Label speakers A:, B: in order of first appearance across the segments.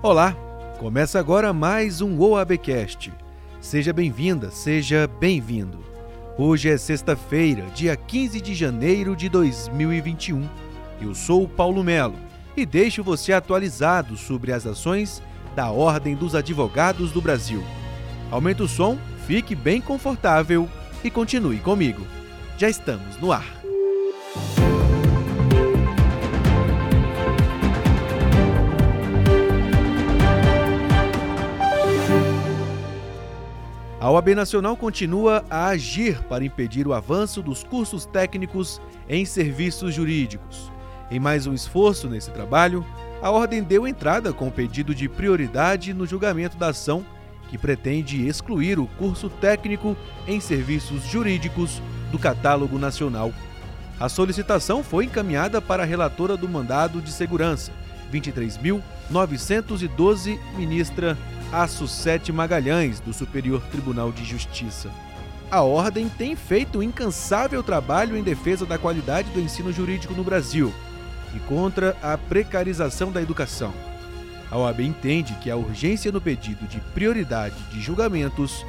A: Olá, começa agora mais um OABcast. Seja bem-vinda, seja bem-vindo. Hoje é sexta-feira, dia 15 de janeiro de 2021. Eu sou o Paulo Melo e deixo você atualizado sobre as ações da Ordem dos Advogados do Brasil. Aumente o som, fique bem confortável e continue comigo. Já estamos no ar. A OAB Nacional continua a agir para impedir o avanço dos cursos técnicos em serviços jurídicos. Em mais um esforço nesse trabalho, a Ordem deu entrada com o pedido de prioridade no julgamento da ação que pretende excluir o curso técnico em serviços jurídicos do catálogo nacional. A solicitação foi encaminhada para a relatora do mandado de segurança, 23.912, ministra Açucete Magalhães, do Superior Tribunal de Justiça. A Ordem tem feito um incansável trabalho em defesa da qualidade do ensino jurídico no Brasil e contra a precarização da educação. A OAB entende que a urgência no pedido de prioridade de julgamentos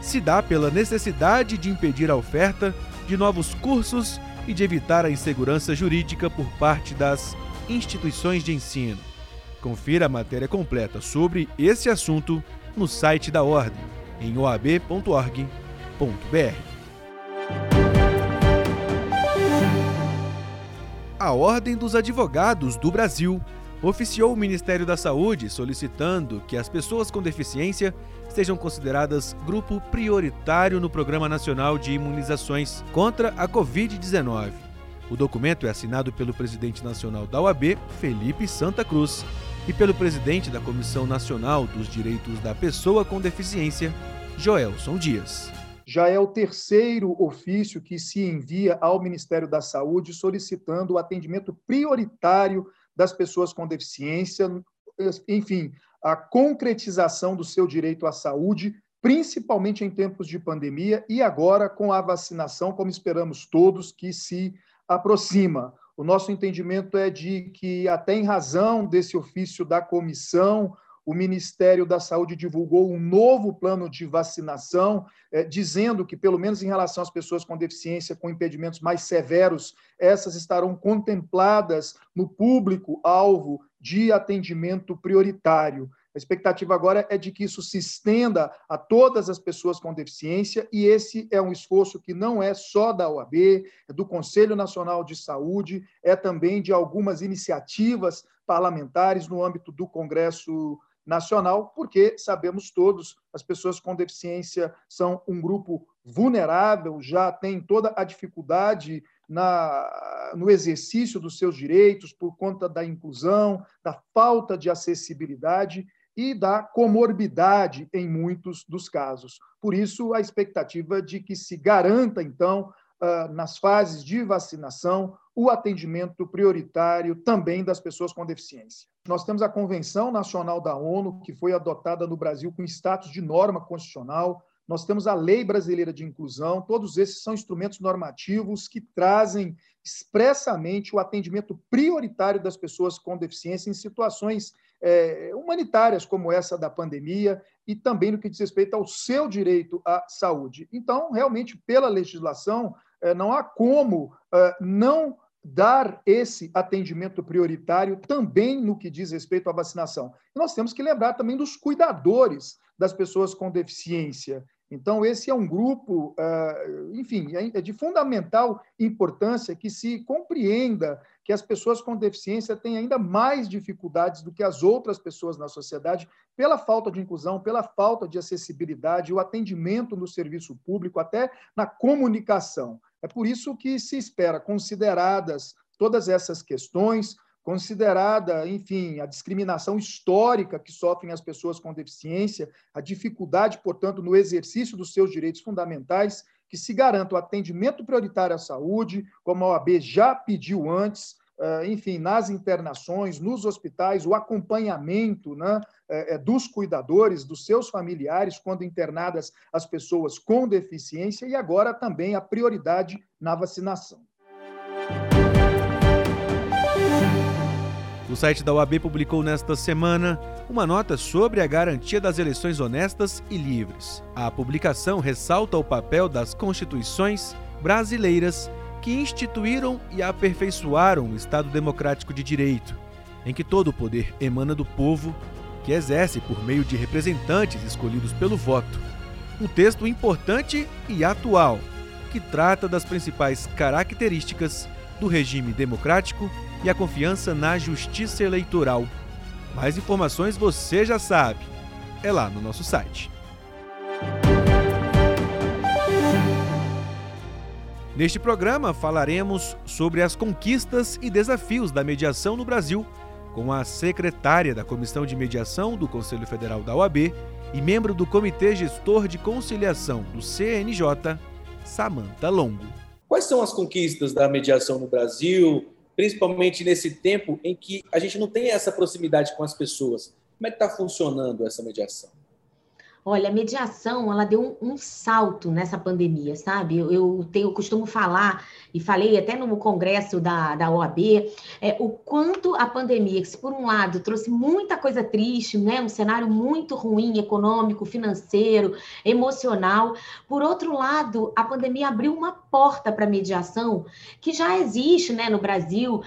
A: se dá pela necessidade de impedir a oferta de novos cursos e de evitar a insegurança jurídica por parte das instituições de ensino. Confira a matéria completa sobre esse assunto no site da Ordem, em oab.org.br. A Ordem dos Advogados do Brasil oficiou o Ministério da Saúde solicitando que as pessoas com deficiência sejam consideradas grupo prioritário no Programa Nacional de Imunizações contra a Covid-19. O documento é assinado pelo presidente nacional da OAB, Felipe Santa Cruz, e pelo presidente da Comissão Nacional dos Direitos da Pessoa com Deficiência, Joelson Dias.
B: Já é o terceiro ofício que se envia ao Ministério da Saúde solicitando o atendimento prioritário das pessoas com deficiência, enfim, a concretização do seu direito à saúde, principalmente em tempos de pandemia e agora com a vacinação, como esperamos todos, que se aproxima. O nosso entendimento é de que, até em razão desse ofício da comissão, o Ministério da Saúde divulgou um novo plano de vacinação, eh, dizendo que, pelo menos em relação às pessoas com deficiência, com impedimentos mais severos, essas estarão contempladas no público-alvo de atendimento prioritário. A expectativa agora é de que isso se estenda a todas as pessoas com deficiência, e esse é um esforço que não é só da OAB, é do Conselho Nacional de Saúde, é também de algumas iniciativas parlamentares no âmbito do Congresso Nacional, porque sabemos todos, as pessoas com deficiência são um grupo vulnerável, já tem toda a dificuldade na, no exercício dos seus direitos por conta da inclusão, da falta de acessibilidade, e da comorbidade em muitos dos casos. Por isso, a expectativa de que se garanta, então, ah, nas fases de vacinação, o atendimento prioritário também das pessoas com deficiência. Nós temos a Convenção Nacional da ONU, que foi adotada no Brasil com status de norma constitucional. Nós temos a Lei Brasileira de Inclusão, todos esses são instrumentos normativos que trazem expressamente o atendimento prioritário das pessoas com deficiência em situações é, humanitárias, como essa da pandemia, e também no que diz respeito ao seu direito à saúde. Então, realmente, pela legislação, é, não há como é, não dar esse atendimento prioritário também no que diz respeito à vacinação. E nós temos que lembrar também dos cuidadores das pessoas com deficiência. Então, esse é um grupo, enfim, é de fundamental importância que se compreenda que as pessoas com deficiência têm ainda mais dificuldades do que as outras pessoas na sociedade pela falta de inclusão, pela falta de acessibilidade, o atendimento no serviço público, até na comunicação. É por isso que se espera, consideradas todas essas questões, considerada, enfim, a discriminação histórica que sofrem as pessoas com deficiência, a dificuldade, portanto, no exercício dos seus direitos fundamentais, que se garanta o atendimento prioritário à saúde, como a OAB já pediu antes, enfim, nas internações, nos hospitais, o acompanhamento né, eh, eh, dos cuidadores, dos seus familiares, quando internadas as pessoas com deficiência, e agora também a prioridade na vacinação.
A: O site da OAB publicou nesta semana uma nota sobre a garantia das eleições honestas e livres. A publicação ressalta o papel das constituições brasileiras que instituíram e aperfeiçoaram o Estado Democrático de Direito, em que todo o poder emana do povo, que exerce por meio de representantes escolhidos pelo voto. Um texto importante e atual, que trata das principais características do regime democrático e a confiança na justiça eleitoral. Mais informações você já sabe. É lá no nosso site. Neste programa falaremos sobre as conquistas e desafios da mediação no Brasil, com a secretária da Comissão de Mediação do Conselho Federal da OAB e membro do Comitê Gestor de Conciliação do CNJ, Samanta Longo.
C: Quais são as conquistas da mediação no Brasil, principalmente nesse tempo em que a gente não tem essa proximidade com as pessoas? Como é que está funcionando essa mediação?
D: Olha, a mediação, ela deu um, um salto nessa pandemia, sabe? Eu, eu, tenho, eu costumo falar, e falei até no congresso da, da OAB, é, o quanto a pandemia, que por um lado trouxe muita coisa triste, né? um cenário muito ruim, econômico, financeiro, emocional. Por outro lado, a pandemia abriu uma porta para a mediação que já existe né, no Brasil,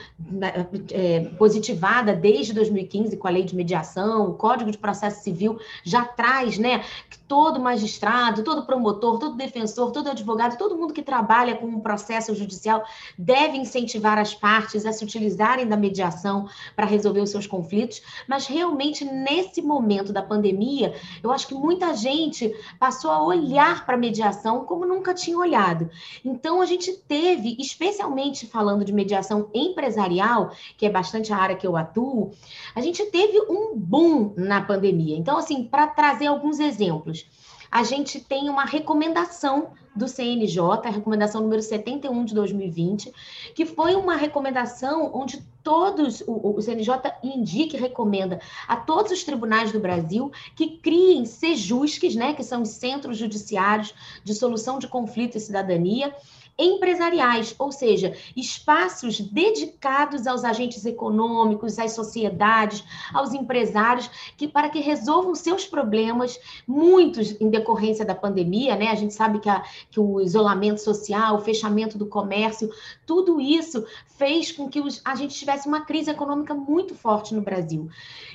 D: é, positivada desde 2015 com a lei de mediação, o Código de Processo Civil já traz né, que todo magistrado, todo promotor, todo defensor, todo advogado, todo mundo que trabalha com um processo judicial deve incentivar as partes a se utilizarem da mediação para resolver os seus conflitos, mas realmente nesse momento da pandemia, eu acho que muita gente passou a olhar para a mediação como nunca tinha olhado. Então a gente teve, especialmente falando de mediação empresarial, que é bastante a área que eu atuo, a gente teve um boom na pandemia. Então assim, para trazer alguns exemplos exemplos. A gente tem uma recomendação do CNJ, a recomendação número 71 de 2020, que foi uma recomendação onde todos, o, CNJ indica e recomenda a todos os tribunais do Brasil que criem sejusques, né, que são os centros judiciários de solução de conflito e cidadania, empresariais, ou seja, espaços dedicados aos agentes econômicos, às sociedades, aos empresários, que para que resolvam seus problemas, muitos em decorrência da pandemia, né? A gente sabe que, a, que o isolamento social, o fechamento do comércio, tudo isso fez com que os, a gente tivesse uma crise econômica muito forte no Brasil.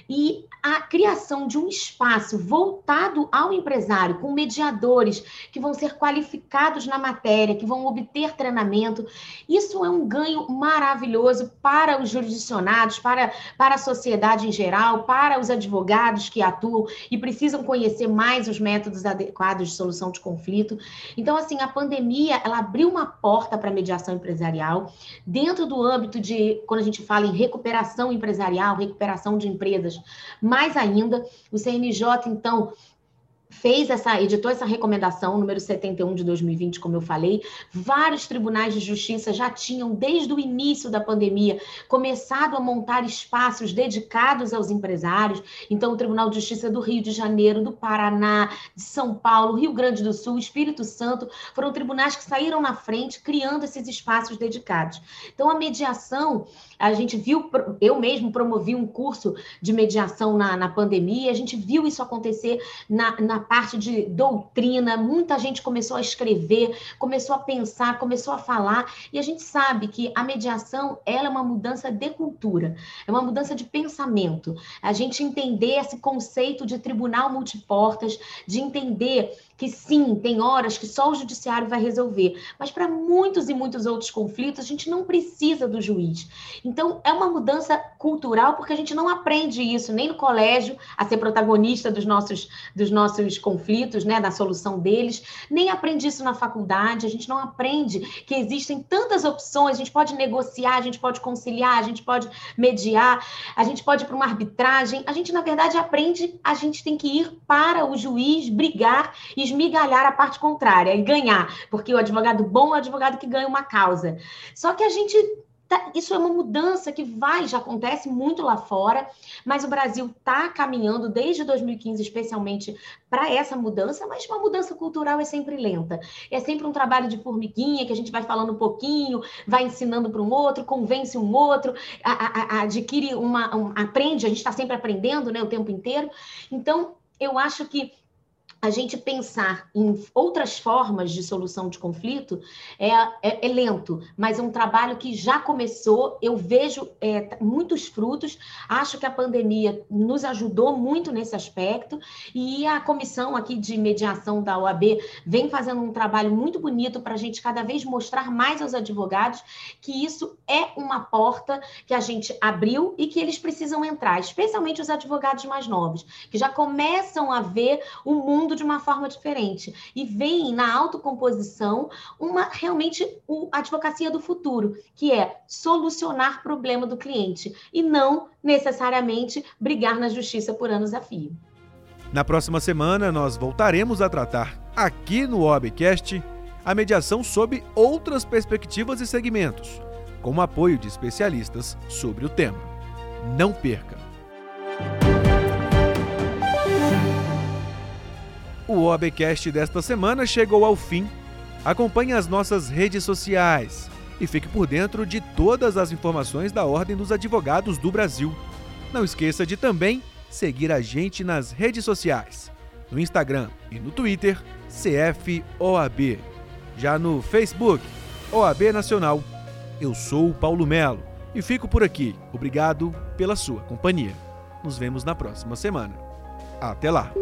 D: E a criação de um espaço voltado ao empresário, com mediadores que vão ser qualificados na matéria, que vão obter treinamento, isso é um ganho maravilhoso para os jurisdicionados, para, para a sociedade em geral, para os advogados que atuam e precisam conhecer mais os métodos adequados de solução de conflito. Então, assim, a pandemia, ela abriu uma porta para a mediação empresarial dentro do âmbito de, quando a gente fala em recuperação empresarial, recuperação de empresas, mais ainda, o CNJ, então, fez essa, editou essa recomendação, número 71 de 2020, como eu falei. Vários tribunais de justiça já tinham, desde o início da pandemia, começado a montar espaços dedicados aos empresários. Então, o Tribunal de Justiça do Rio de Janeiro, do Paraná, de São Paulo, Rio Grande do Sul, Espírito Santo, foram tribunais que saíram na frente, criando esses espaços dedicados. Então, a mediação, a gente viu, eu mesmo promovi um curso de mediação na, na pandemia, a gente viu isso acontecer na, na parte de doutrina, muita gente começou a escrever, começou a pensar, começou a falar, e a gente sabe que a mediação ela é uma mudança de cultura, é uma mudança de pensamento. A gente entender esse conceito de tribunal multiportas, de entender que sim, tem horas que só o judiciário vai resolver, mas para muitos e muitos outros conflitos a gente não precisa do juiz. Então é uma mudança cultural porque a gente não aprende isso nem no colégio a ser protagonista dos nossos dos nossos conflitos, né, da solução deles, nem aprende isso na faculdade, a gente não aprende que existem tantas opções, a gente pode negociar, a gente pode conciliar, a gente pode mediar, a gente pode ir para uma arbitragem, a gente na verdade aprende, a gente tem que ir para o juiz brigar e esmigalhar a parte contrária e ganhar, porque o advogado bom é o advogado que ganha uma causa. Só que a gente isso é uma mudança que vai, já acontece muito lá fora, mas o Brasil está caminhando desde 2015, especialmente para essa mudança, mas uma mudança cultural é sempre lenta. É sempre um trabalho de formiguinha que a gente vai falando um pouquinho, vai ensinando para um outro, convence um outro, a, a, a adquire uma, um, aprende, a gente está sempre aprendendo né, o tempo inteiro. Então, eu acho que a gente pensar em outras formas de solução de conflito é, é, é, lento, mas é um trabalho que já começou. Eu vejo é, muitos frutos. Acho que a pandemia nos ajudou muito nesse aspecto e a comissão aqui de mediação da OAB vem fazendo um trabalho muito bonito para a gente cada vez mostrar mais aos advogados que isso é uma porta que a gente abriu e que eles precisam entrar, especialmente os advogados mais novos, que já começam a ver o mundo mundo de uma forma diferente e vem na autocomposição uma realmente a advocacia do futuro, que é solucionar problema do cliente e não necessariamente brigar na justiça por anos a fio.
A: Na próxima semana, nós voltaremos a tratar aqui no OABcast a mediação sob outras perspectivas e segmentos, com apoio de especialistas sobre o tema. Não perca! O OABcast desta semana chegou ao fim. Acompanhe as nossas redes sociais e fique por dentro de todas as informações da Ordem dos Advogados do Brasil. Não esqueça de também seguir a gente nas redes sociais, no Instagram e no Twitter, CFOAB. Já no Facebook, OAB Nacional. Eu sou o Paulo Melo e fico por aqui. Obrigado pela sua companhia. Nos vemos na próxima semana. Até lá!